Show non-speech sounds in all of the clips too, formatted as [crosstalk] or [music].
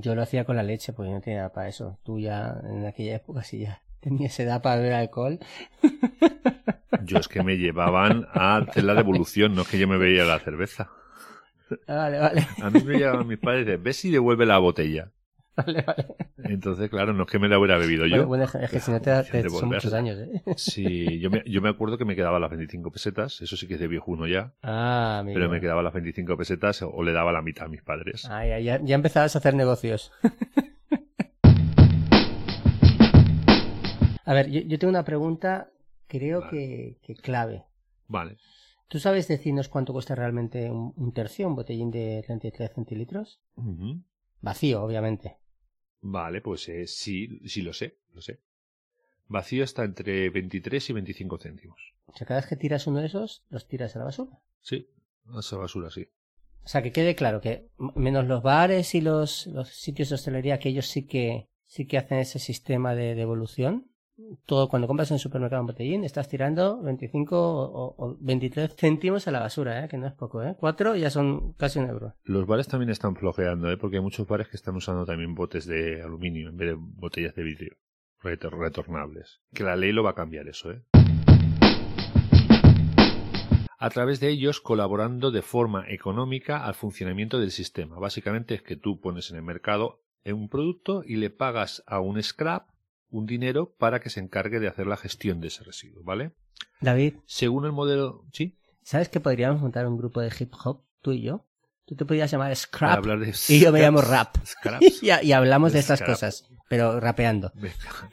yo lo hacía con la leche porque no tenía edad para eso. Tú ya en aquella época sí ya [laughs] tenías edad para beber alcohol. Yo es que me llevaban a hacer la devolución, no es que yo me veía la cerveza. Vale, vale, A mí me llevaban mis padres decían, ves si devuelve la botella. [laughs] vale, vale. Entonces, claro, no es que me la hubiera bebido yo. Bueno, es que si no te, da- te- son muchos años, ¿eh? [laughs] Sí, yo me, yo me acuerdo que me quedaba las 25 pesetas, eso sí que es de viejuno ya, Ah, amigo. pero me quedaba las 25 pesetas o le daba la mitad a mis padres. Ah, ya, ya, ya empezabas a hacer negocios. [laughs] a ver, yo, yo tengo una pregunta, creo Vale. que, que clave. Vale. ¿Tú sabes decirnos cuánto cuesta realmente un, tercio, un botellín de 33 centilitros? Ujú. Vacío, obviamente. Vale, pues eh, sí, sí lo sé, lo sé. Vacío está entre 23 y 25 céntimos. O sea, cada vez que tiras uno de esos, los tiras a la basura. Sí, a esa basura sí. O sea, que quede claro que menos los bares y los, los sitios de hostelería, que ellos sí que, sí que hacen ese sistema de devolución. Todo, cuando compras en el supermercado un botellín, estás tirando 25 o, o 23 céntimos a la basura, ¿eh? que no es poco, ¿eh? Cuatro ya son casi un euro. Los bares también están flojeando, ¿eh? porque hay muchos bares que están usando también botes de aluminio en vez de botellas de vidrio retor- retornables. Que la ley lo va a cambiar eso, ¿eh? A través de ellos colaborando de forma económica al funcionamiento del sistema. Básicamente es que tú pones en el mercado un producto y le pagas a un scrap un dinero para que se encargue de hacer la gestión de ese residuo, ¿vale? David, Según el modelo, sí, ¿sabes que podríamos montar un grupo de hip hop, tú y yo? Tú te podrías llamar Scrap de y yo me llamo scraps- Rap. scraps. [laughs] y, y hablamos de estas cosas, pero rapeando. Venga,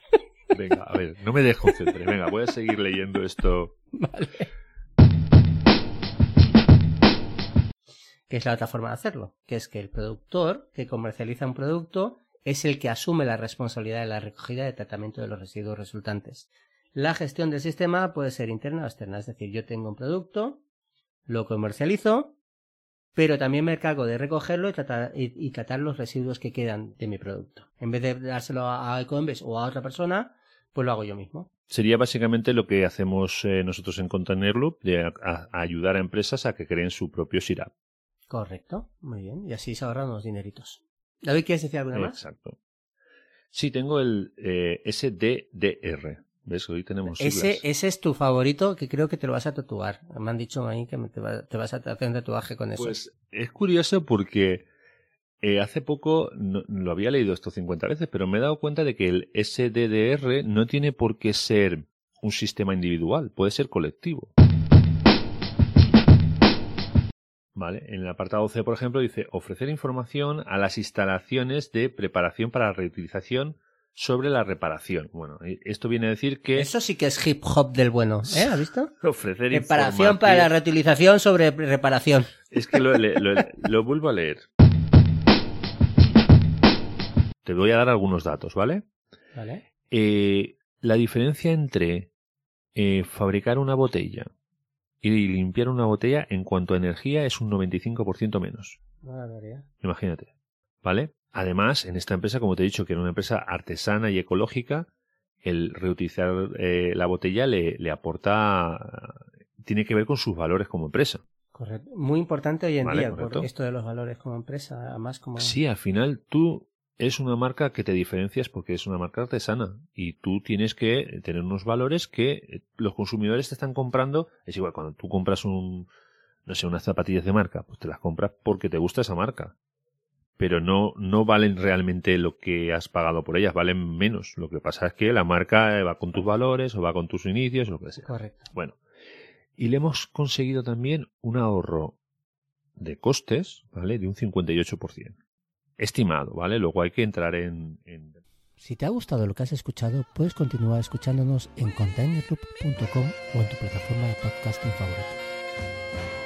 venga, a ver, no me desconcentre. Venga, voy a seguir leyendo esto. [laughs] Vale. Que es la otra forma de hacerlo, que es que el productor que comercializa un producto es el que asume la responsabilidad de la recogida y tratamiento de los residuos resultantes. La gestión del sistema puede ser interna o externa, es decir, yo tengo un producto, lo comercializo, pero también me encargo de recogerlo y tratar, y, y tratar los residuos que quedan de mi producto. En vez de dárselo a, a Ecoembes o a otra persona, pues lo hago yo mismo. Sería básicamente lo que hacemos eh, nosotros en Container Loop, de a- a- a ayudar a empresas a que creen su propio SIRAP. Correcto, muy bien. Y así se ahorran unos dineritos. David, ¿quieres decir alguna más? Exacto. Sí, tengo el eh, SDDR. ¿Ves? Hoy tenemos Ese, siglas. ese es tu favorito que creo que te lo vas a tatuar. Me han dicho ahí que me- te, va- te vas a hacer un tatuaje con eso. Pues es curioso porque eh, hace poco no- lo había leído esto 50 veces, pero me he dado cuenta de que el SDDR no tiene por qué ser un sistema individual, puede ser colectivo. Vale, en el apartado C, por ejemplo, dice ofrecer información a las instalaciones de preparación para la reutilización sobre la reparación. Bueno, esto viene a decir que Eso sí que es hip hop del bueno, ¿eh? ¿Has visto? [laughs] ofrecer Reparación para la reutilización sobre reparación. Es que lo, le- lo- lo vuelvo a leer. Te voy a dar algunos datos, ¿vale? ¿Vale? Eh, la diferencia entre eh, fabricar una botella y limpiar una botella en cuanto a energía es un 95% menos. Imagínate. ¿Vale? Además, en esta empresa, como te he dicho, que era una empresa artesana y ecológica, el reutilizar eh, la botella le, le aporta. tiene que ver con sus valores como empresa. Correcto. Muy importante hoy en Vale, día, por esto de los valores como empresa, además como... Sí, al final tú es una marca que te diferencias porque es una marca artesana y tú tienes que tener unos valores que eh, los consumidores te están comprando. Es igual cuando tú compras un, no sé, unas zapatillas de marca, pues te las compras porque te gusta esa marca. Pero no, no valen realmente lo que has pagado por ellas, valen menos. Lo que pasa es que la marca eh, va con tus valores o va con tus inicios, lo que sea. Correcto. Bueno, y le hemos conseguido también un ahorro de costes, ¿vale? De un 58%. Estimado, ¿vale? Luego hay que entrar en... Si te ha gustado lo que has escuchado, puedes continuar escuchándonos en containerloop.com o en tu plataforma de podcasting favorita.